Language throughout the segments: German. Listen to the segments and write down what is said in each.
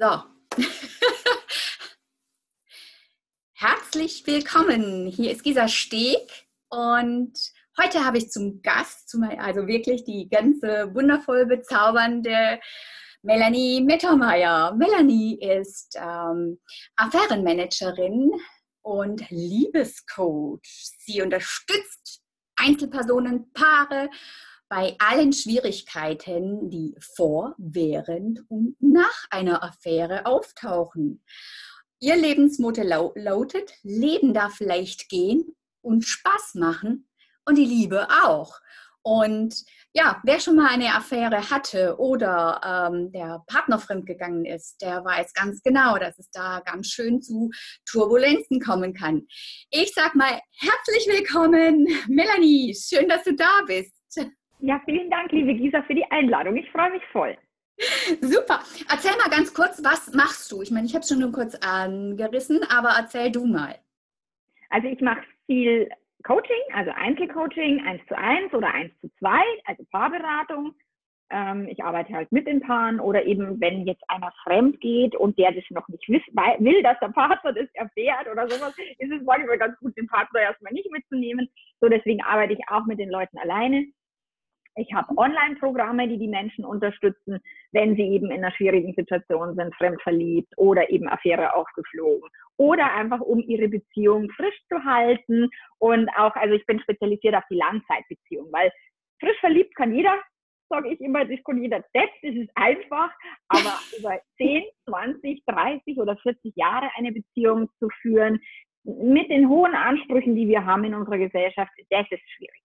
So. Herzlich willkommen. Hier ist Gisa Steg und heute habe ich zum Gast, also wirklich die ganze wundervoll bezaubernde Melanie Mittermeier. Melanie ist ähm, Affärenmanagerin und Liebescoach. Sie unterstützt Einzelpersonen, Paare bei allen Schwierigkeiten, die vor, während und nach einer Affäre auftauchen. Ihr Lebensmotto lautet, Leben darf leicht gehen und Spaß machen und die Liebe auch. Und ja, wer schon mal eine Affäre hatte oder ähm, der Partner fremdgegangen ist, der weiß ganz genau, dass es da ganz schön zu Turbulenzen kommen kann. Ich sag mal herzlich willkommen, Melanie. Schön, dass du da bist. Ja, vielen Dank, liebe Gisa, für die Einladung. Ich freue mich voll. Super. Erzähl mal ganz kurz, was machst du? Ich meine, ich habe es schon nur kurz angerissen, aber erzähl du mal. Also ich mache viel Coaching, also Einzelcoaching, eins zu eins oder eins zu zwei, also Paarberatung. Ähm, ich arbeite halt mit den Paaren oder eben, wenn jetzt einer fremd geht und der das noch nicht will, dass der Partner das erfährt oder sowas, ist es manchmal ganz gut, den Partner erstmal nicht mitzunehmen. So, deswegen arbeite ich auch mit den Leuten alleine. Ich habe Online-Programme, die die Menschen unterstützen, wenn sie eben in einer schwierigen Situation sind, fremdverliebt oder eben Affäre aufgeflogen oder einfach um ihre Beziehung frisch zu halten und auch, also ich bin spezialisiert auf die Langzeitbeziehung, weil frisch verliebt kann jeder, sage ich immer, das kann jeder selbst, das ist einfach, aber über 10, 20, 30 oder 40 Jahre eine Beziehung zu führen, mit den hohen Ansprüchen, die wir haben in unserer Gesellschaft, das ist schwierig.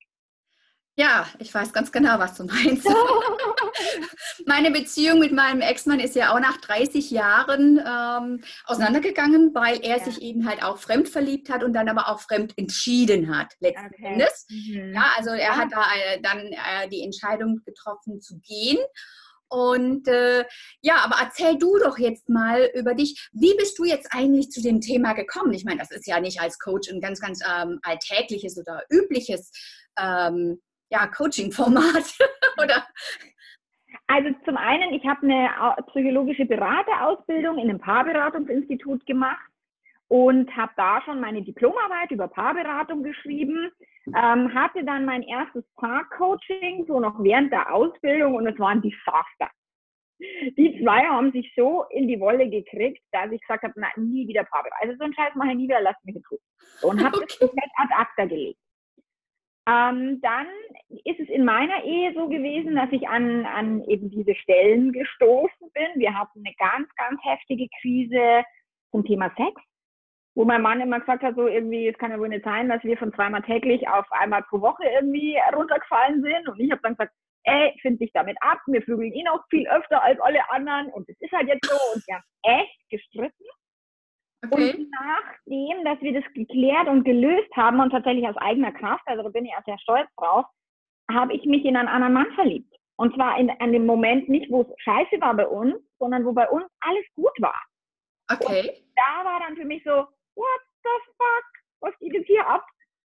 Ja, ich weiß ganz genau, was du meinst. Meine Beziehung mit meinem Ex-Mann ist ja auch nach 30 Jahren ähm, auseinandergegangen, weil er ja. sich eben halt auch fremd verliebt hat und dann aber auch fremd entschieden hat, letzten okay. Endes. Mhm. Ja, also er ja. hat da äh, dann äh, die Entscheidung getroffen zu gehen. Und äh, ja, aber erzähl du doch jetzt mal über dich. Wie bist du jetzt eigentlich zu dem Thema gekommen? Ich meine, das ist ja nicht als Coach ein ganz, ganz ähm, alltägliches oder übliches ähm, ja, Coaching-Format? Oder? Also zum einen, ich habe eine psychologische Beraterausbildung in einem Paarberatungsinstitut gemacht und habe da schon meine Diplomarbeit über Paarberatung geschrieben, ähm, hatte dann mein erstes Paarcoaching so noch während der Ausbildung und es war ein Desaster. Die zwei haben sich so in die Wolle gekriegt, dass ich gesagt habe, na, nie wieder Paarberatung. Also so einen Scheiß mache ich nie wieder, lass mich in Ruhe. Und habe okay. das komplett ad acta gelegt. Ähm, dann ist es in meiner Ehe so gewesen, dass ich an, an eben diese Stellen gestoßen bin. Wir hatten eine ganz, ganz heftige Krise zum Thema Sex, wo mein Mann immer gesagt hat, so irgendwie, es kann ja wohl nicht sein, dass wir von zweimal täglich auf einmal pro Woche irgendwie runtergefallen sind. Und ich habe dann gesagt, ey, find dich damit ab, wir vögeln ihn auch viel öfter als alle anderen und es ist halt jetzt so. Und wir haben echt gestritten. Okay. Und nachdem, dass wir das geklärt und gelöst haben und tatsächlich aus eigener Kraft, also da bin ich auch sehr stolz drauf, habe ich mich in einen anderen Mann verliebt. Und zwar in, an dem Moment nicht, wo es scheiße war bei uns, sondern wo bei uns alles gut war. Okay. Und da war dann für mich so, what the fuck, was geht jetzt hier ab?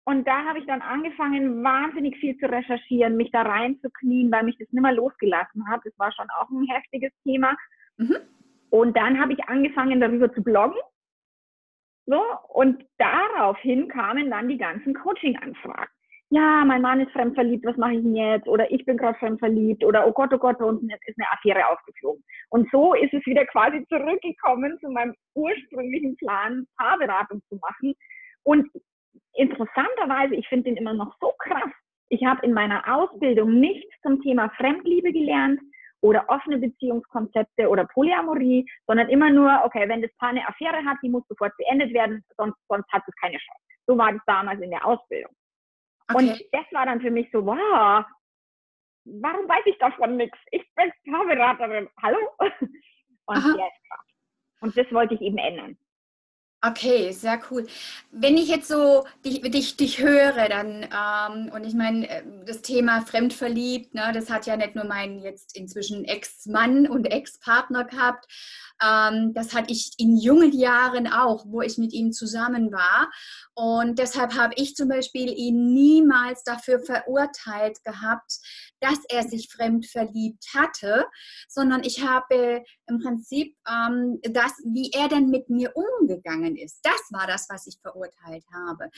Und da habe ich dann angefangen, wahnsinnig viel zu recherchieren, mich da reinzuknien, weil mich das nicht mehr losgelassen hat. Das war schon auch ein heftiges Thema. Mhm. Und dann habe ich angefangen, darüber zu bloggen so, und daraufhin kamen dann die ganzen Coaching-Anfragen. Ja, mein Mann ist fremdverliebt, was mache ich denn jetzt? Oder ich bin gerade fremdverliebt oder oh Gott, oh Gott, bei uns ist eine Affäre aufgeflogen. Und so ist es wieder quasi zurückgekommen zu meinem ursprünglichen Plan, Paarberatung zu machen. Und interessanterweise, ich finde den immer noch so krass. Ich habe in meiner Ausbildung nichts zum Thema Fremdliebe gelernt, oder offene Beziehungskonzepte oder Polyamorie, sondern immer nur, okay, wenn das Paar eine Affäre hat, die muss sofort beendet werden, sonst, sonst hat es keine Chance. So war das damals in der Ausbildung. Okay. Und das war dann für mich so, wow, warum weiß ich davon nichts? Ich bin Paarberaterin, hallo? Und, und das wollte ich eben ändern. Okay, sehr cool. Wenn ich jetzt so dich, dich, dich höre, dann, ähm, und ich meine, äh, das Thema fremdverliebt, ne, das hat ja nicht nur mein jetzt inzwischen Ex-Mann und Ex-Partner gehabt, ähm, das hatte ich in jungen Jahren auch, wo ich mit ihm zusammen war. Und deshalb habe ich zum Beispiel ihn niemals dafür verurteilt gehabt, dass er sich fremd verliebt hatte, sondern ich habe im Prinzip ähm, das, wie er denn mit mir umgegangen ist. Das war das, was ich verurteilt habe.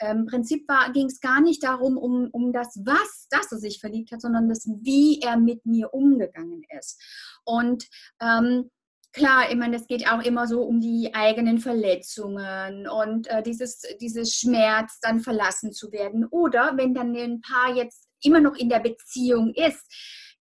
Im Prinzip ging es gar nicht darum, um, um das Was, dass er sich verliebt hat, sondern das, wie er mit mir umgegangen ist. Und ähm, klar, ich meine, es geht auch immer so um die eigenen Verletzungen und äh, dieses, dieses Schmerz, dann verlassen zu werden. Oder wenn dann ein Paar jetzt immer noch in der Beziehung ist,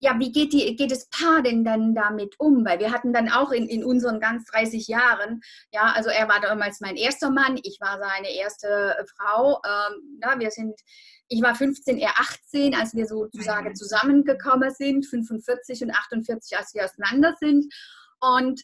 ja, wie geht, die, geht das Paar denn dann damit um? Weil wir hatten dann auch in, in unseren ganz 30 Jahren, ja, also er war damals mein erster Mann, ich war seine erste Frau. Ähm, na, wir sind, ich war 15, er 18, als wir sozusagen zusammengekommen sind, 45 und 48, als wir auseinander sind. Und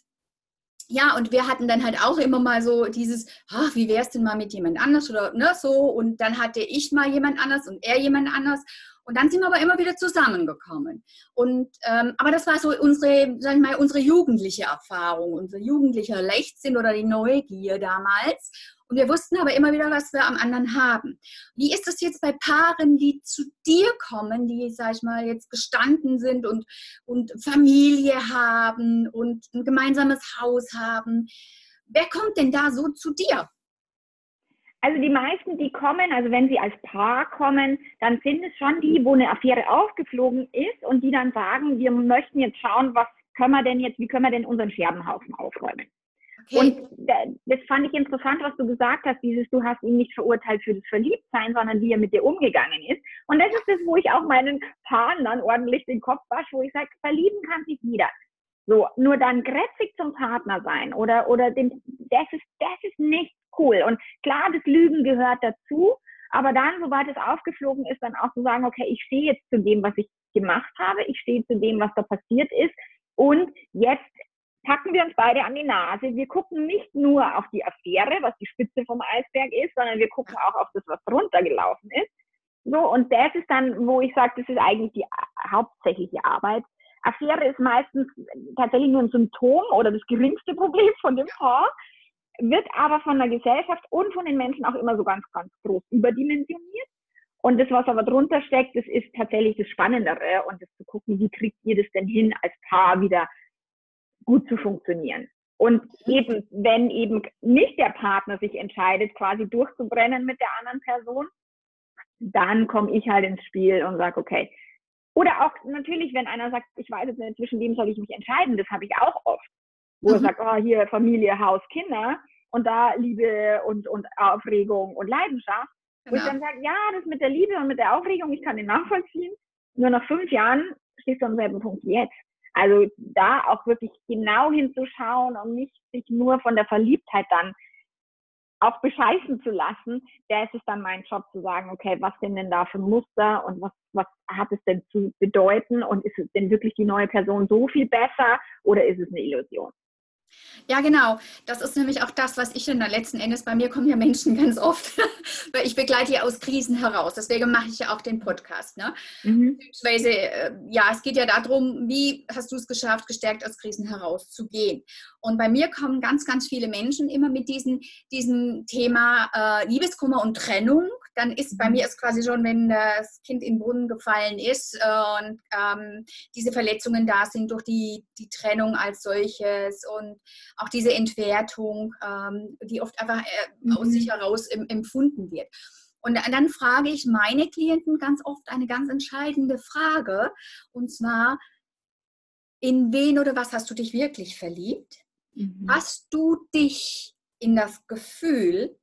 ja, und wir hatten dann halt auch immer mal so dieses, ach, wie wär's denn mal mit jemand anders oder ne, so. Und dann hatte ich mal jemand anders und er jemand anders. Und dann sind wir aber immer wieder zusammengekommen. Und, ähm, aber das war so unsere, sag ich mal, unsere jugendliche Erfahrung, unser jugendlicher Leichtsinn oder die Neugier damals. Und wir wussten aber immer wieder, was wir am anderen haben. Wie ist das jetzt bei Paaren, die zu dir kommen, die, sag ich mal, jetzt gestanden sind und, und Familie haben und ein gemeinsames Haus haben? Wer kommt denn da so zu dir? Also die meisten, die kommen, also wenn sie als Paar kommen, dann sind es schon die, wo eine Affäre aufgeflogen ist und die dann sagen, wir möchten jetzt schauen, was können wir denn jetzt, wie können wir denn unseren Scherbenhaufen aufräumen? Okay. Und das fand ich interessant, was du gesagt hast, dieses, du hast ihn nicht verurteilt für das Verliebtsein, sondern wie er mit dir umgegangen ist. Und das ist das, wo ich auch meinen Paaren dann ordentlich den Kopf wasche, wo ich sage, verlieben kann sich jeder. So, nur dann grätzig zum Partner sein oder, oder dem, das ist, das ist nicht cool. Und klar, das Lügen gehört dazu, aber dann, sobald es aufgeflogen ist, dann auch zu sagen, okay, ich stehe jetzt zu dem, was ich gemacht habe, ich stehe zu dem, was da passiert ist und jetzt packen wir uns beide an die Nase. Wir gucken nicht nur auf die Affäre, was die Spitze vom Eisberg ist, sondern wir gucken auch auf das, was drunter gelaufen ist. So, und das ist dann, wo ich sage, das ist eigentlich die hauptsächliche Arbeit. Affäre ist meistens tatsächlich nur ein Symptom oder das geringste Problem von dem Paar, wird aber von der Gesellschaft und von den Menschen auch immer so ganz, ganz groß überdimensioniert. Und das, was aber drunter steckt, das ist tatsächlich das Spannendere und das zu gucken, wie kriegt ihr das denn hin, als Paar wieder gut zu funktionieren. Und eben, wenn eben nicht der Partner sich entscheidet, quasi durchzubrennen mit der anderen Person, dann komme ich halt ins Spiel und sage, okay. Oder auch natürlich, wenn einer sagt, ich weiß jetzt nicht, zwischen wem soll ich mich entscheiden, das habe ich auch oft. Wo mhm. er sagt, oh, hier Familie, Haus, Kinder und da Liebe und, und Aufregung und Leidenschaft. Genau. Wo ich genau. dann sage, ja, das mit der Liebe und mit der Aufregung, ich kann den nachvollziehen. Nur nach fünf Jahren stehst du am selben Punkt wie jetzt. Also da auch wirklich genau hinzuschauen und nicht sich nur von der Verliebtheit dann auch bescheißen zu lassen, da ist es dann mein Job zu sagen, okay, was sind denn da für Muster und was, was hat es denn zu bedeuten und ist es denn wirklich die neue Person so viel besser oder ist es eine Illusion? Ja, genau. Das ist nämlich auch das, was ich in der letzten Endes, bei mir kommen ja Menschen ganz oft, weil ich begleite ja aus Krisen heraus. Deswegen mache ich ja auch den Podcast. Ne? Mhm. Äh, ja, es geht ja darum, wie hast du es geschafft, gestärkt aus Krisen herauszugehen. Und bei mir kommen ganz, ganz viele Menschen immer mit diesem, diesem Thema äh, Liebeskummer und Trennung dann ist bei mhm. mir ist quasi schon, wenn das Kind in den Brunnen gefallen ist äh, und ähm, diese Verletzungen da sind durch die, die Trennung als solches und auch diese Entwertung, ähm, die oft einfach äh, aus sich mhm. heraus em, empfunden wird. Und dann frage ich meine Klienten ganz oft eine ganz entscheidende Frage, und zwar, in wen oder was hast du dich wirklich verliebt? Mhm. Hast du dich in das Gefühl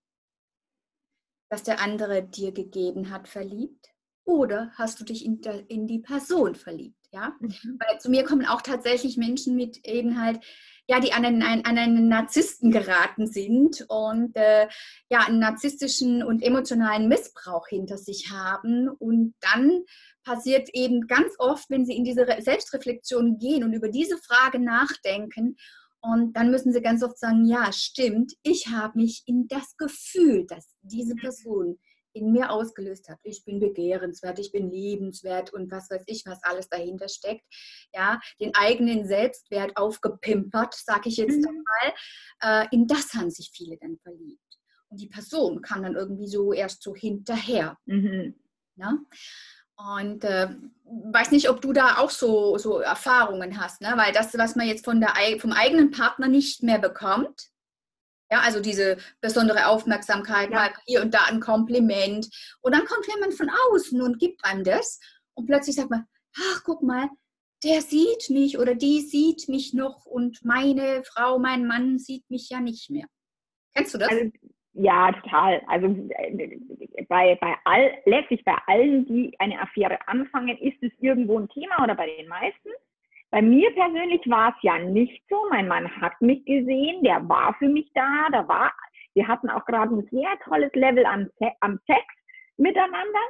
das der andere dir gegeben hat, verliebt? Oder hast du dich in, in die Person verliebt? Ja? Mhm. Weil zu mir kommen auch tatsächlich Menschen mit eben halt, ja, die an einen, an einen Narzissten geraten sind und äh, ja, einen narzisstischen und emotionalen Missbrauch hinter sich haben. Und dann passiert eben ganz oft, wenn sie in diese Selbstreflexion gehen und über diese Frage nachdenken und dann müssen sie ganz oft sagen, ja, stimmt, ich habe mich in das Gefühl, das diese Person in mir ausgelöst hat. Ich bin begehrenswert, ich bin liebenswert und was weiß ich, was alles dahinter steckt. Ja, den eigenen Selbstwert aufgepimpert, sage ich jetzt mhm. mal. Äh, in das haben sich viele dann verliebt. Und die Person kam dann irgendwie so erst so hinterher. Mhm. Ja? Und äh, weiß nicht, ob du da auch so, so Erfahrungen hast, ne? weil das, was man jetzt von der, vom eigenen Partner nicht mehr bekommt, ja, also diese besondere Aufmerksamkeit, ja. mal hier und da ein Kompliment. Und dann kommt jemand von außen und gibt einem das. Und plötzlich sagt man, ach, guck mal, der sieht mich oder die sieht mich noch und meine Frau, mein Mann sieht mich ja nicht mehr. Kennst du das? Also, ja, total. Also bei, bei all, letztlich bei allen, die eine Affäre anfangen, ist es irgendwo ein Thema oder bei den meisten. Bei mir persönlich war es ja nicht so. Mein Mann hat mich gesehen, der war für mich da, da war, wir hatten auch gerade ein sehr tolles Level am, am Sex miteinander.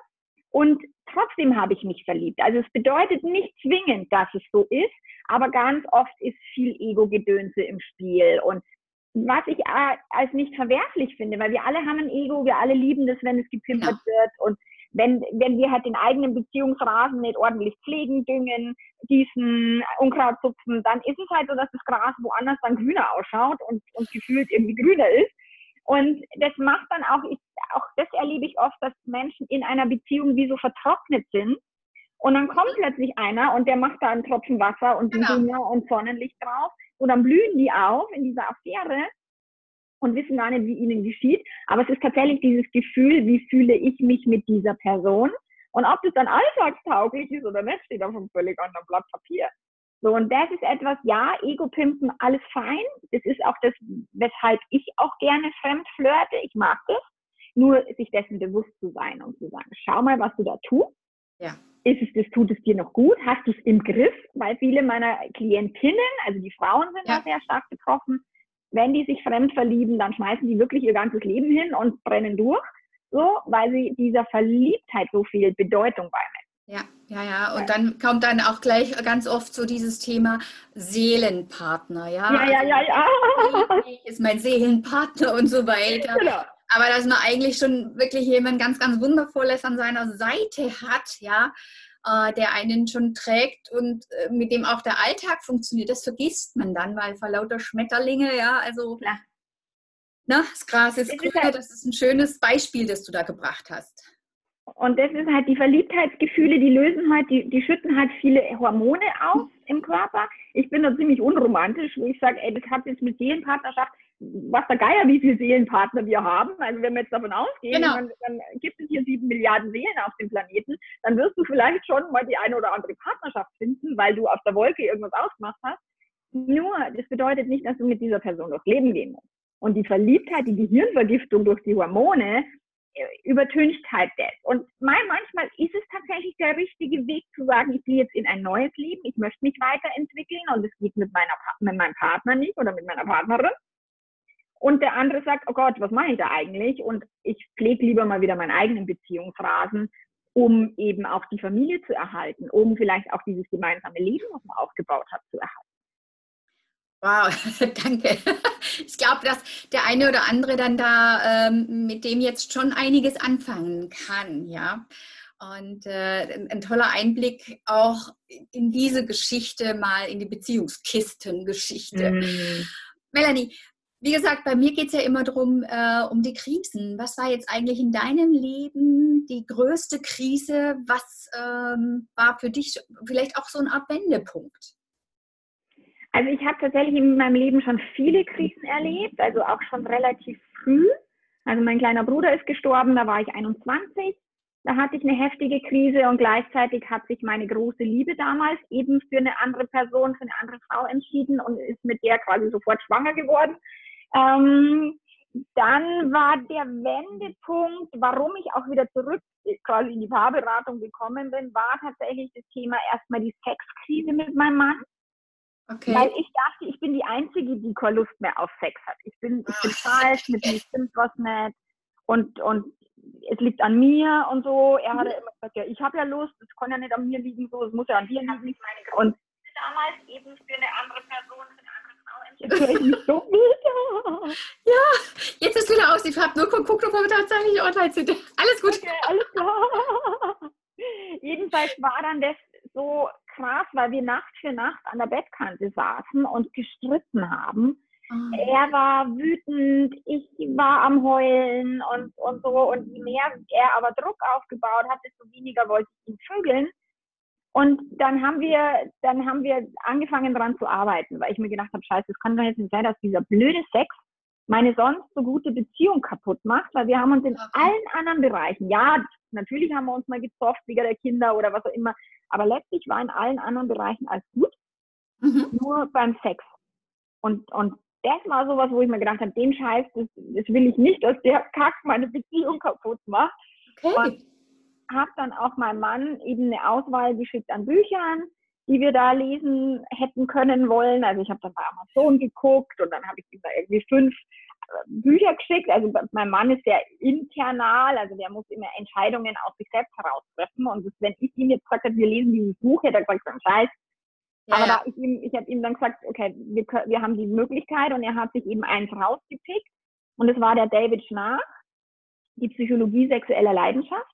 Und trotzdem habe ich mich verliebt. Also es bedeutet nicht zwingend, dass es so ist, aber ganz oft ist viel Ego-Gedönse im Spiel. Und was ich als nicht verwerflich finde, weil wir alle haben ein Ego, wir alle lieben das, wenn es gepimpert ja. wird. Und wenn, wenn wir halt den eigenen Beziehungsrasen nicht ordentlich pflegen, düngen, gießen, Unkraut zupfen, dann ist es halt so, dass das Gras woanders dann grüner ausschaut und, und gefühlt irgendwie grüner ist. Und das macht dann auch, ich, auch das erlebe ich oft, dass Menschen in einer Beziehung wie so vertrocknet sind. Und dann kommt plötzlich einer und der macht da einen Tropfen Wasser und genau. und Sonnenlicht drauf. Und dann blühen die auf in dieser Affäre und wissen gar nicht, wie ihnen geschieht. Aber es ist tatsächlich dieses Gefühl, wie fühle ich mich mit dieser Person. Und ob das dann alltagstauglich ist oder nicht, steht auf einem völlig anderen Blatt Papier. So, und das ist etwas, ja, Ego-Pimpen, alles fein. Das ist auch das, weshalb ich auch gerne fremd flirte. Ich mag das. Nur sich dessen bewusst zu sein und zu sagen, schau mal, was du da tust. Ja. Ist es das, tut es dir noch gut? Hast du es im Griff? Weil viele meiner Klientinnen, also die Frauen sind ja. da sehr stark betroffen, wenn die sich fremd verlieben, dann schmeißen die wirklich ihr ganzes Leben hin und brennen durch, so, weil sie dieser Verliebtheit so viel Bedeutung beimessen. Ja, ja, ja. Und dann kommt dann auch gleich ganz oft so dieses Thema Seelenpartner, ja. Ja, ja, ja, ja. Ist mein Seelenpartner und so weiter. Genau. Aber dass man eigentlich schon wirklich jemand ganz, ganz Wundervolles an seiner Seite hat, ja, äh, der einen schon trägt und äh, mit dem auch der Alltag funktioniert. Das vergisst man dann, weil vor lauter Schmetterlinge, ja, also Klar. Na, das Gras ist grün, halt das ist ein schönes Beispiel, das du da gebracht hast. Und das ist halt die Verliebtheitsgefühle, die lösen halt, die, die schütten halt viele Hormone aus im Körper. Ich bin da ziemlich unromantisch, wo ich sage, ey, das hat jetzt mit Seelenpartnerschaft was der Geier, wie viele Seelenpartner wir haben. Also wenn wir jetzt davon ausgehen, genau. dann, dann, gibt es hier sieben Milliarden Seelen auf dem Planeten, dann wirst du vielleicht schon mal die eine oder andere Partnerschaft finden, weil du auf der Wolke irgendwas ausgemacht hast. Nur, das bedeutet nicht, dass du mit dieser Person durchs Leben gehen musst. Und die Verliebtheit, die Gehirnvergiftung durch die Hormone, äh, übertüncht halt das. Und manchmal ist es tatsächlich der richtige Weg zu sagen, ich gehe jetzt in ein neues Leben, ich möchte mich weiterentwickeln und es geht mit, meiner, mit meinem Partner nicht oder mit meiner Partnerin. Und der andere sagt, oh Gott, was mache ich da eigentlich? Und ich pflege lieber mal wieder meinen eigenen Beziehungsrasen, um eben auch die Familie zu erhalten, um vielleicht auch dieses gemeinsame Leben, was man aufgebaut hat, zu erhalten. Wow, danke. Ich glaube, dass der eine oder andere dann da ähm, mit dem jetzt schon einiges anfangen kann, ja. Und äh, ein, toller Einblick auch in diese Geschichte, mal in die Beziehungskistengeschichte. Mm. Melanie, wie gesagt, bei mir geht es ja immer darum, äh, um die Krisen. Was war jetzt eigentlich in deinem Leben die größte Krise? Was ähm, war für dich vielleicht auch so eine Art Wendepunkt? Also ich habe tatsächlich in meinem Leben schon viele Krisen erlebt, also auch schon relativ früh. Also mein kleiner Bruder ist gestorben, da war ich 21. Da hatte ich eine heftige Krise und gleichzeitig hat sich meine große Liebe damals eben für eine andere Person, für eine andere Frau entschieden und ist mit der quasi sofort schwanger geworden. Ähm, dann war der Wendepunkt, warum ich auch wieder zurück quasi in die Paarberatung gekommen bin, war tatsächlich das Thema erstmal die Sexkrise mit meinem Mann. Okay. Weil ich dachte, ich bin die Einzige, die keine Lust mehr auf Sex hat. Ich bin, ich bin falsch, mit mir stimmt was nicht. Und, und es liegt an mir und so. Er hatte immer gesagt, ja, ich habe ja Lust, es kann ja nicht an mir liegen, so, es muss ja an dir liegen. Und damals eben für eine andere Person, Jetzt höre ich mich so wieder. Ja, jetzt ist wieder aus. Ich habe nur geguckt, ob wir tatsächlich online sind. Alles gut. Okay, alles klar. Jedenfalls war dann das so krass, weil wir Nacht für Nacht an der Bettkante saßen und gestritten haben. Oh. Er war wütend, ich war am Heulen und, und so. Und je mehr er aber Druck aufgebaut hat, desto weniger wollte ich ihn vögeln. Und dann haben wir, dann haben wir angefangen daran zu arbeiten, weil ich mir gedacht habe, scheiße, es kann doch jetzt nicht sein, dass dieser blöde Sex meine sonst so gute Beziehung kaputt macht, weil wir haben uns in okay. allen anderen Bereichen, ja, natürlich haben wir uns mal gezofft wegen der Kinder oder was auch immer, aber letztlich war in allen anderen Bereichen alles gut, mhm. nur beim Sex. Und, und das war sowas, wo ich mir gedacht habe, den Scheiß, das, das will ich nicht, dass der Kack meine Beziehung kaputt macht. Okay. Und habe dann auch meinem Mann eben eine Auswahl geschickt an Büchern, die wir da lesen hätten können wollen. Also ich habe dann bei Amazon geguckt und dann habe ich ihm da irgendwie fünf äh, Bücher geschickt. Also mein Mann ist sehr internal, also der muss immer Entscheidungen aus sich selbst heraus treffen. Und das, wenn ich ihm jetzt gesagt hätte, wir lesen dieses Buch, hätte er gesagt, dann scheiß. Ja, Aber ja. ich, ihm, ich habe ihm dann gesagt, okay, wir, wir haben die Möglichkeit und er hat sich eben eins rausgepickt. Und es war der David Schnarch, die Psychologie sexueller Leidenschaft,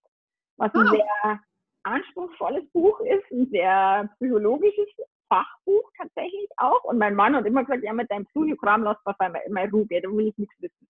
was ein sehr anspruchsvolles Buch ist, ein sehr psychologisches Fachbuch tatsächlich auch. Und mein Mann hat immer gesagt, ja, mit deinem Psychokram lass was bei mir Ruhe, da will ich nichts wissen.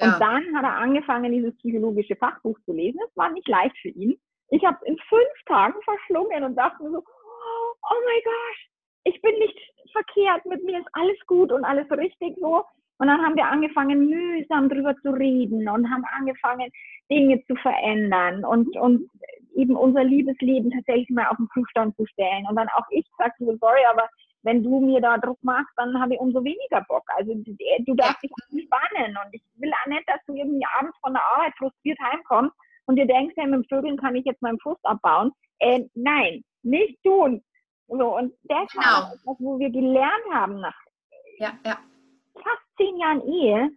Ja. Und dann hat er angefangen, dieses psychologische Fachbuch zu lesen. Es war nicht leicht für ihn. Ich habe es in fünf Tagen verschlungen und dachte mir so, oh mein Gott, ich bin nicht verkehrt, mit mir ist alles gut und alles richtig so. Und dann haben wir angefangen, mühsam drüber zu reden und haben angefangen, Dinge zu verändern und, und eben unser Liebesleben tatsächlich mal auf den Prüfstand zu stellen. Und dann auch ich sagte so, sorry, aber wenn du mir da Druck machst, dann habe ich umso weniger Bock. Also du darfst dich entspannen und ich will auch nicht, dass du irgendwie abends von der Arbeit frustriert heimkommst und dir denkst, hey, mit dem Vögeln kann ich jetzt meinen Frust abbauen. Äh, nein, nicht tun. So, und das genau. war etwas, wo wir gelernt haben nach ja, ja. Zehn Jahren Ehe,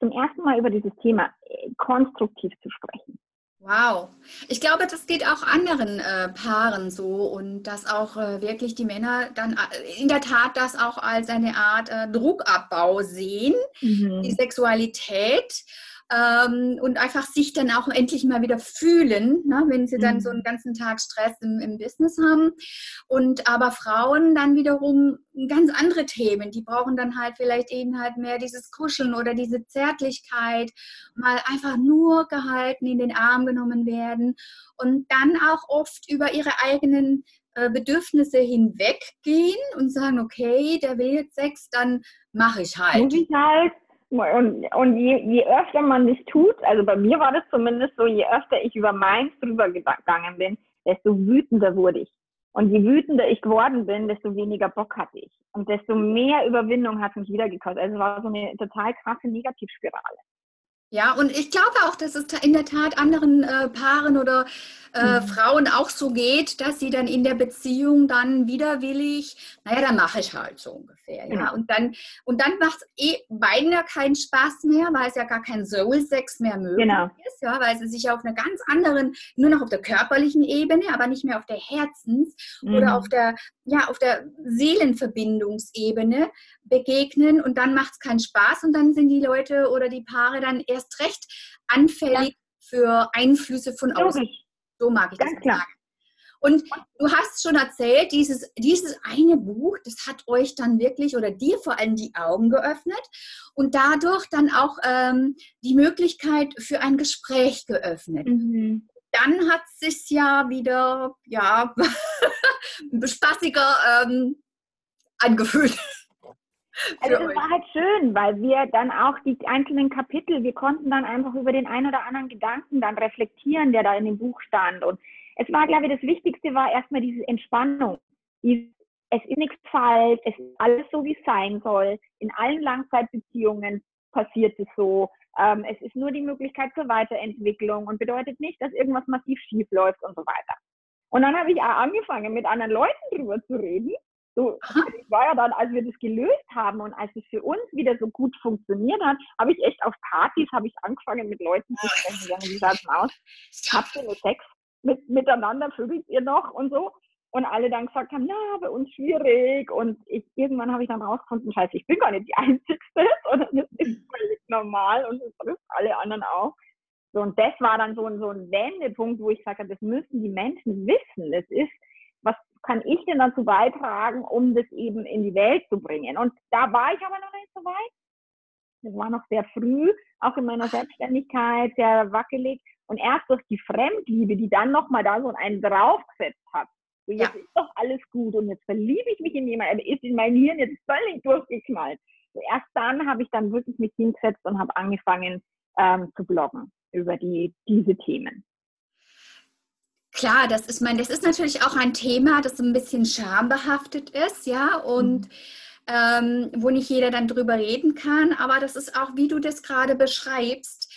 zum ersten Mal über dieses Thema äh, konstruktiv zu sprechen. Wow. Ich glaube, das geht auch anderen äh, Paaren so und dass auch äh, wirklich die Männer dann äh, in der Tat das auch als eine Art äh, Druckabbau sehen, mhm. die Sexualität ähm, und einfach sich dann auch endlich mal wieder fühlen, ne, wenn sie dann so einen mhm. ganzen Tag Stress im, im Business haben. Und aber Frauen dann wiederum ganz andere Themen, die brauchen dann halt vielleicht eben halt mehr dieses Kuscheln oder diese Zärtlichkeit, mal einfach nur gehalten, in den Arm genommen werden und dann auch oft über ihre eigenen äh, Bedürfnisse hinweggehen und sagen, okay, der will jetzt Sex, dann mache ich halt. Muss ich halt und, und je, je öfter man das tut, also bei mir war das zumindest so, je öfter ich über meins drüber gegangen bin, desto wütender wurde ich. Und je wütender ich geworden bin, desto weniger Bock hatte ich. Und desto mehr Überwindung hat mich wieder gekostet. Also es war so eine total krasse Negativspirale. Ja, und ich glaube auch, dass es in der Tat anderen äh, Paaren oder äh, mhm. Frauen auch so geht, dass sie dann in der Beziehung dann widerwillig, naja, dann mache ich halt so ungefähr. Ja. Genau. Und dann, und dann macht es eh beiden ja keinen Spaß mehr, weil es ja gar kein Soul-Sex mehr möglich genau. ist, ja, weil sie sich auf einer ganz anderen, nur noch auf der körperlichen Ebene, aber nicht mehr auf der Herzens- mhm. oder auf der, ja, auf der Seelenverbindungsebene begegnen und dann macht es keinen Spaß und dann sind die Leute oder die Paare dann erst recht anfällig ja. für Einflüsse von außen. So mag ich Ganz das klar. sagen. Und du hast schon erzählt, dieses, dieses eine Buch, das hat euch dann wirklich oder dir vor allem die Augen geöffnet und dadurch dann auch ähm, die Möglichkeit für ein Gespräch geöffnet. Mhm. Dann hat es sich ja wieder, ja, spaßiger ähm, angefühlt. Also das war halt schön, weil wir dann auch die einzelnen Kapitel, wir konnten dann einfach über den einen oder anderen Gedanken dann reflektieren, der da in dem Buch stand. Und es war, glaube ich, das Wichtigste war erstmal diese Entspannung. es ist nichts falsch, es ist alles so, wie es sein soll. In allen Langzeitbeziehungen passiert es so. Ähm, es ist nur die Möglichkeit zur Weiterentwicklung und bedeutet nicht, dass irgendwas massiv schief läuft und so weiter. Und dann habe ich auch angefangen, mit anderen Leuten drüber zu reden so, ich war ja dann, als wir das gelöst haben und als es für uns wieder so gut funktioniert hat, habe ich echt auf Partys, habe ich angefangen mit Leuten zu sprechen, sagen, wie schaut's aus? Habt ihr nur Sex mit, miteinander, vögelt ihr noch und so? Und alle dann gesagt haben, ja, bei uns schwierig. Und ich, irgendwann habe ich dann rausgefunden, scheiße, ich bin gar nicht die Einzigste, sondern das ist völlig normal und das trifft alle anderen auch. So, und das war dann so ein, so ein Wendepunkt, wo ich sage, das müssen die Menschen wissen. Das ist, kann ich denn dazu beitragen, um das eben in die Welt zu bringen? Und da war ich aber noch nicht so weit. Das war noch sehr früh, auch in meiner Selbstständigkeit, sehr wackelig. Und erst durch die Fremdliebe, die dann nochmal da so einen draufgesetzt hat, so jetzt ja. ist doch alles gut und jetzt verliebe ich mich in jemanden, ist in mein Hirn jetzt völlig durchgeknallt. So erst dann habe ich dann wirklich mich hingesetzt und habe angefangen ähm, zu bloggen über die, diese Themen. Klar, das ist mein, das ist natürlich auch ein Thema, das ein bisschen schambehaftet ist, ja, und mhm. ähm, wo nicht jeder dann drüber reden kann, aber das ist auch, wie du das gerade beschreibst,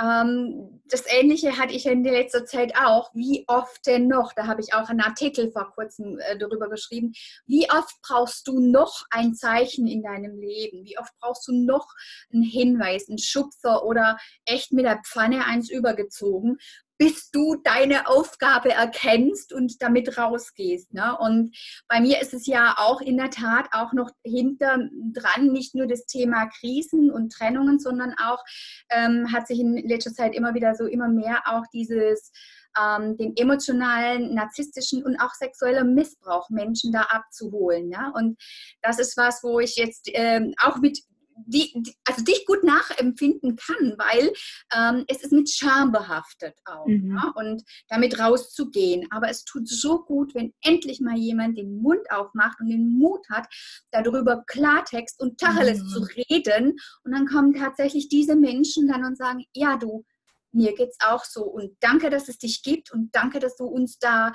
ähm, das Ähnliche hatte ich in der letzter Zeit auch. Wie oft denn noch? Da habe ich auch einen Artikel vor kurzem äh, darüber geschrieben. Wie oft brauchst du noch ein Zeichen in deinem Leben? Wie oft brauchst du noch einen Hinweis, einen Schubser oder echt mit der Pfanne eins übergezogen, bis du deine Aufgabe erkennst und damit rausgehst. Ne? Und bei mir ist es ja auch in der Tat auch noch hinter dran, nicht nur das Thema Krisen und Trennungen, sondern auch ähm, hat sich in letzter Zeit immer wieder so immer mehr auch dieses ähm, den emotionalen, narzisstischen und auch sexuellen Missbrauch Menschen da abzuholen. Ja? Und das ist was, wo ich jetzt ähm, auch mit die, die, also dich gut nachempfinden kann, weil ähm, es ist mit Scham behaftet auch mhm. ja? und damit rauszugehen. Aber es tut so gut, wenn endlich mal jemand den Mund aufmacht und den Mut hat, darüber Klartext und Tacheles mhm. zu reden. Und dann kommen tatsächlich diese Menschen dann und sagen, ja du, mir geht's auch so und danke, dass es dich gibt und danke, dass du uns da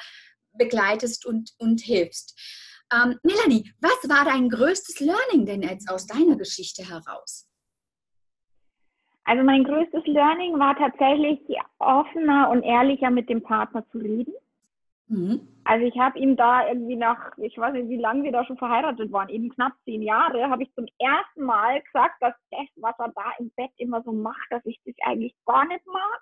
begleitest und, und hilfst. Ähm, Melanie, was war dein größtes Learning denn jetzt aus deiner Geschichte heraus? Also mein größtes Learning war tatsächlich offener und ehrlicher mit dem Partner zu reden. Mhm. Also ich habe ihm da irgendwie nach, ich weiß nicht, wie lange wir da schon verheiratet waren, eben knapp zehn Jahre, habe ich zum ersten Mal gesagt, dass das, was er da im Bett immer so macht, dass ich das eigentlich gar nicht mag.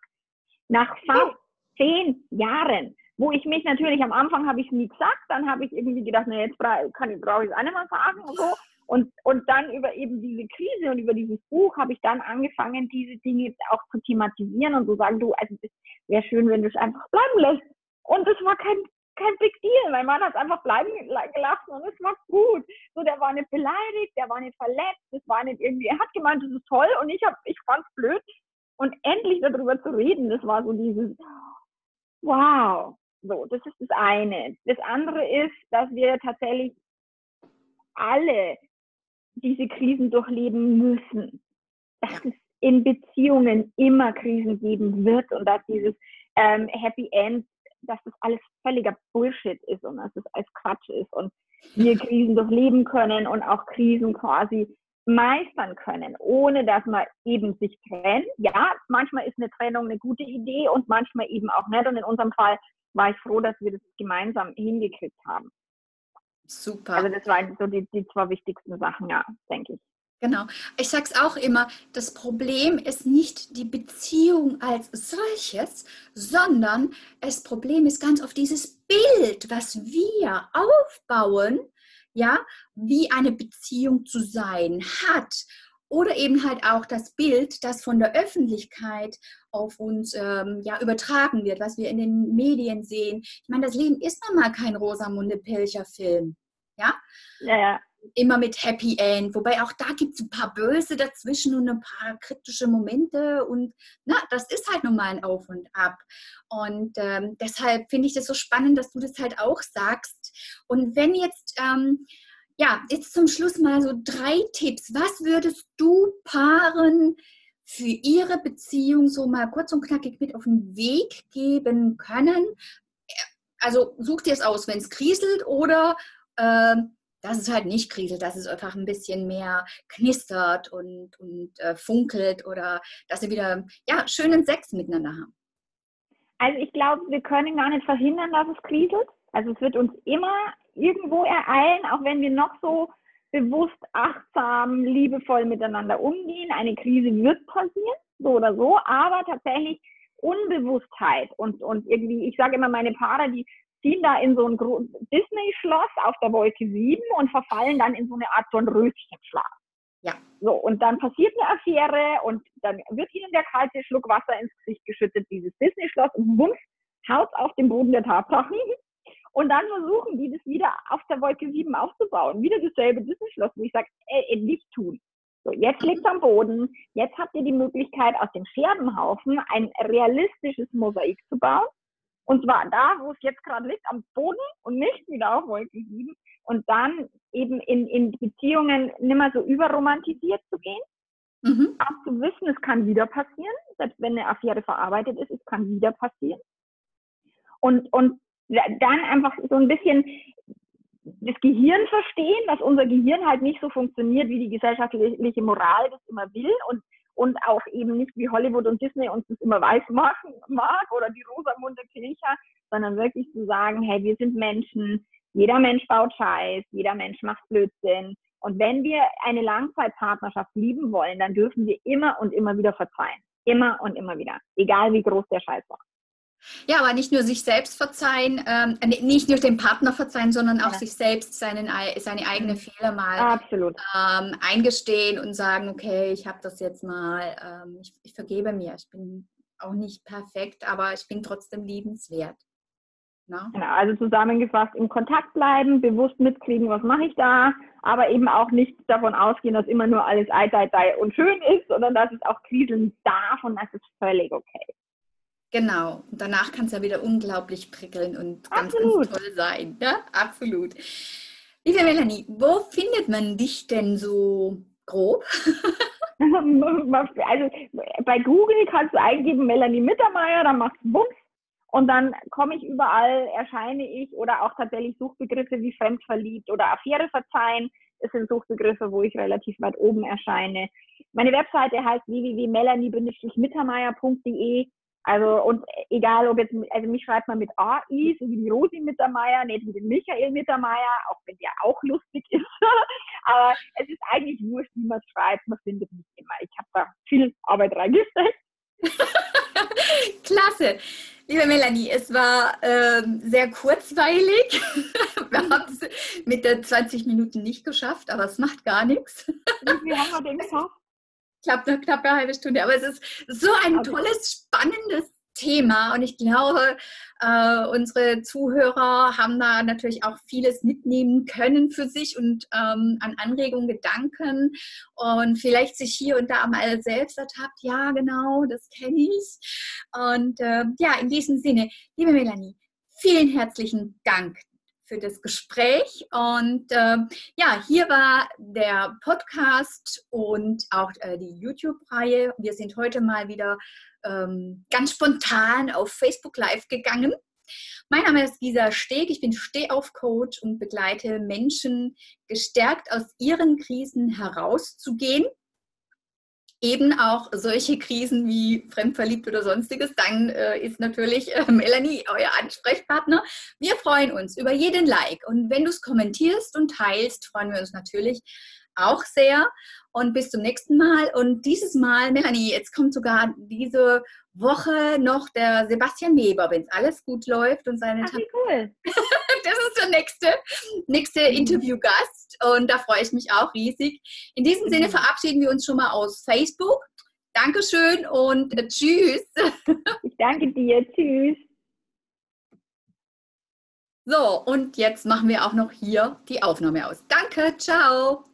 Nach fast zehn Jahren wo ich mich natürlich am Anfang habe ich nie gesagt, dann habe ich irgendwie gedacht, na jetzt kann ich brauche ich es mehr sagen und so. Und, und dann über eben diese Krise und über dieses Buch habe ich dann angefangen, diese Dinge auch zu thematisieren und zu sagen, du, also es wäre schön, wenn du es einfach bleiben lässt. Und es war kein, kein Big Deal. Mein Mann hat es einfach bleiben gelassen und es war gut. So, der war nicht beleidigt, der war nicht verletzt, es war nicht irgendwie, er hat gemeint, das ist toll und ich habe, ich fand es blöd. Und endlich darüber zu reden, das war so dieses, wow, so, das ist das eine. Das andere ist, dass wir tatsächlich alle diese Krisen durchleben müssen. Dass es in Beziehungen immer Krisen geben wird und dass dieses ähm, Happy End, dass das alles völliger Bullshit ist und dass das alles Quatsch ist und wir Krisen durchleben können und auch Krisen quasi meistern können, ohne dass man eben sich trennt. Ja, manchmal ist eine Trennung eine gute Idee und manchmal eben auch nicht. Und in unserem Fall war ich froh, dass wir das gemeinsam hingekriegt haben. Super. Also das waren so die, die zwei wichtigsten Sachen, ja, denke ich. Genau. Ich sage es auch immer, das Problem ist nicht die Beziehung als solches, sondern das Problem ist ganz oft dieses Bild, was wir aufbauen, ja, wie eine Beziehung zu sein hat. Oder eben halt auch das Bild, das von der Öffentlichkeit auf uns ähm, ja, übertragen wird, was wir in den Medien sehen. Ich meine, das Leben ist nun mal kein Rosamunde Pilcher-Film. Ja? ja? Ja, Immer mit Happy End. Wobei auch da gibt es ein paar Böse dazwischen und ein paar kritische Momente. Und na, das ist halt nun mal ein Auf und Ab. Und ähm, deshalb finde ich das so spannend, dass du das halt auch sagst. Und wenn jetzt. Ähm, ja, jetzt zum Schluss mal so drei Tipps. Was würdest du Paaren für ihre Beziehung so mal kurz und knackig mit auf den Weg geben können? Also such dir es aus, wenn es kriselt oder äh, dass es halt nicht kriselt, dass es einfach ein bisschen mehr knistert und, und äh, funkelt oder dass sie wieder ja, schönen Sex miteinander haben. Also ich glaube, wir können gar nicht verhindern, dass es kriselt. Also es wird uns immer irgendwo ereilen, auch wenn wir noch so bewusst, achtsam, liebevoll miteinander umgehen. Eine Krise wird passieren, so oder so, aber tatsächlich Unbewusstheit und, und irgendwie, ich sage immer, meine Paare, die ziehen da in so ein Disney-Schloss auf der Wolke 7 und verfallen dann in so eine Art Dornröschenschlaf. Ja. So, und dann passiert eine Affäre und dann wird ihnen der kalte Schluck Wasser ins Gesicht geschüttet, dieses Disney-Schloss, und wumms, haut auf den Boden der Tatsachen und dann versuchen die das wieder auf der Wolke 7 aufzubauen. Wieder dasselbe Disney-Schloss, wo ich sage, ey, ey, nicht tun. So, jetzt liegt es am Boden. Jetzt habt ihr die Möglichkeit, aus dem Scherbenhaufen ein realistisches Mosaik zu bauen. Und zwar da, wo es jetzt gerade liegt, am Boden und nicht wieder auf Wolke 7. Und dann eben in, in Beziehungen nicht mehr so überromantisiert zu gehen. Mhm. Auch zu wissen, es kann wieder passieren. Selbst wenn eine Affäre verarbeitet ist, es kann wieder passieren. Und, und dann einfach so ein bisschen das Gehirn verstehen, dass unser Gehirn halt nicht so funktioniert, wie die gesellschaftliche Moral das immer will und, und auch eben nicht wie Hollywood und Disney uns das immer weiß machen mag oder die Rosamunde Pilcher, sondern wirklich zu sagen, hey, wir sind Menschen, jeder Mensch baut Scheiß, jeder Mensch macht Blödsinn. Und wenn wir eine Langzeitpartnerschaft lieben wollen, dann dürfen wir immer und immer wieder verzeihen. Immer und immer wieder. Egal wie groß der Scheiß war. Ja, aber nicht nur sich selbst verzeihen, ähm, nicht nur dem Partner verzeihen, sondern auch ja. sich selbst seinen, seine eigenen mhm. Fehler mal ähm, eingestehen und sagen, okay, ich habe das jetzt mal, ähm, ich, ich vergebe mir, ich bin auch nicht perfekt, aber ich bin trotzdem liebenswert. Na? Genau, also zusammengefasst, im Kontakt bleiben, bewusst mitkriegen, was mache ich da, aber eben auch nicht davon ausgehen, dass immer nur alles ei, ei, ei und schön ist, sondern dass es auch kriseln darf und das ist völlig okay. Genau, und danach kann es ja wieder unglaublich prickeln und ganz, ganz toll sein. Ja, absolut. Liebe Melanie, wo findet man dich denn so grob? also bei Google kannst du eingeben Melanie Mittermeier, dann machst du Bums und dann komme ich überall, erscheine ich oder auch tatsächlich Suchbegriffe wie fremdverliebt oder Affäre verzeihen. Das sind Suchbegriffe, wo ich relativ weit oben erscheine. Meine Webseite heißt www.melanie-mittermeier.de also, und egal, ob jetzt, also mich schreibt man mit AI, so wie die Rosi Mittermeier, nicht wie den Michael Mittermeier, auch wenn der auch lustig ist. Aber es ist eigentlich wurscht, wie man schreibt, man findet mich immer. Ich habe da viel Arbeit reingesteckt. Klasse. Liebe Melanie, es war ähm, sehr kurzweilig. Wir haben es mit den 20 Minuten nicht geschafft, aber es macht gar nichts. Wie haben wir denn geschafft? Knapp eine knappe halbe Stunde. Aber es ist so ein okay. tolles, spannendes Thema und ich glaube, äh, unsere Zuhörer haben da natürlich auch vieles mitnehmen können für sich und ähm, an Anregungen, Gedanken und vielleicht sich hier und da mal selbst ertappt, ja genau, das kenne ich. Und äh, ja, in diesem Sinne, liebe Melanie, vielen herzlichen Dank für das Gespräch. Und äh, ja, hier war der Podcast und auch äh, die YouTube-Reihe. Wir sind heute mal wieder ähm, ganz spontan auf Facebook Live gegangen. Mein Name ist Gisa Steg, ich bin Stehauf-Coach und begleite Menschen gestärkt aus ihren Krisen herauszugehen eben auch solche Krisen wie fremdverliebt oder sonstiges, dann äh, ist natürlich äh, Melanie euer Ansprechpartner. Wir freuen uns über jeden Like und wenn du es kommentierst und teilst, freuen wir uns natürlich auch sehr. Und bis zum nächsten Mal. Und dieses Mal, Melanie, jetzt kommt sogar diese Woche noch der Sebastian Weber, wenn es alles gut läuft und seine. Ach, cool. das ist der nächste, nächste mhm. Interviewgast und da freue ich mich auch riesig. In diesem Sinne mhm. verabschieden wir uns schon mal aus Facebook. Dankeschön und äh, tschüss. Ich danke dir. Tschüss. So, und jetzt machen wir auch noch hier die Aufnahme aus. Danke, ciao.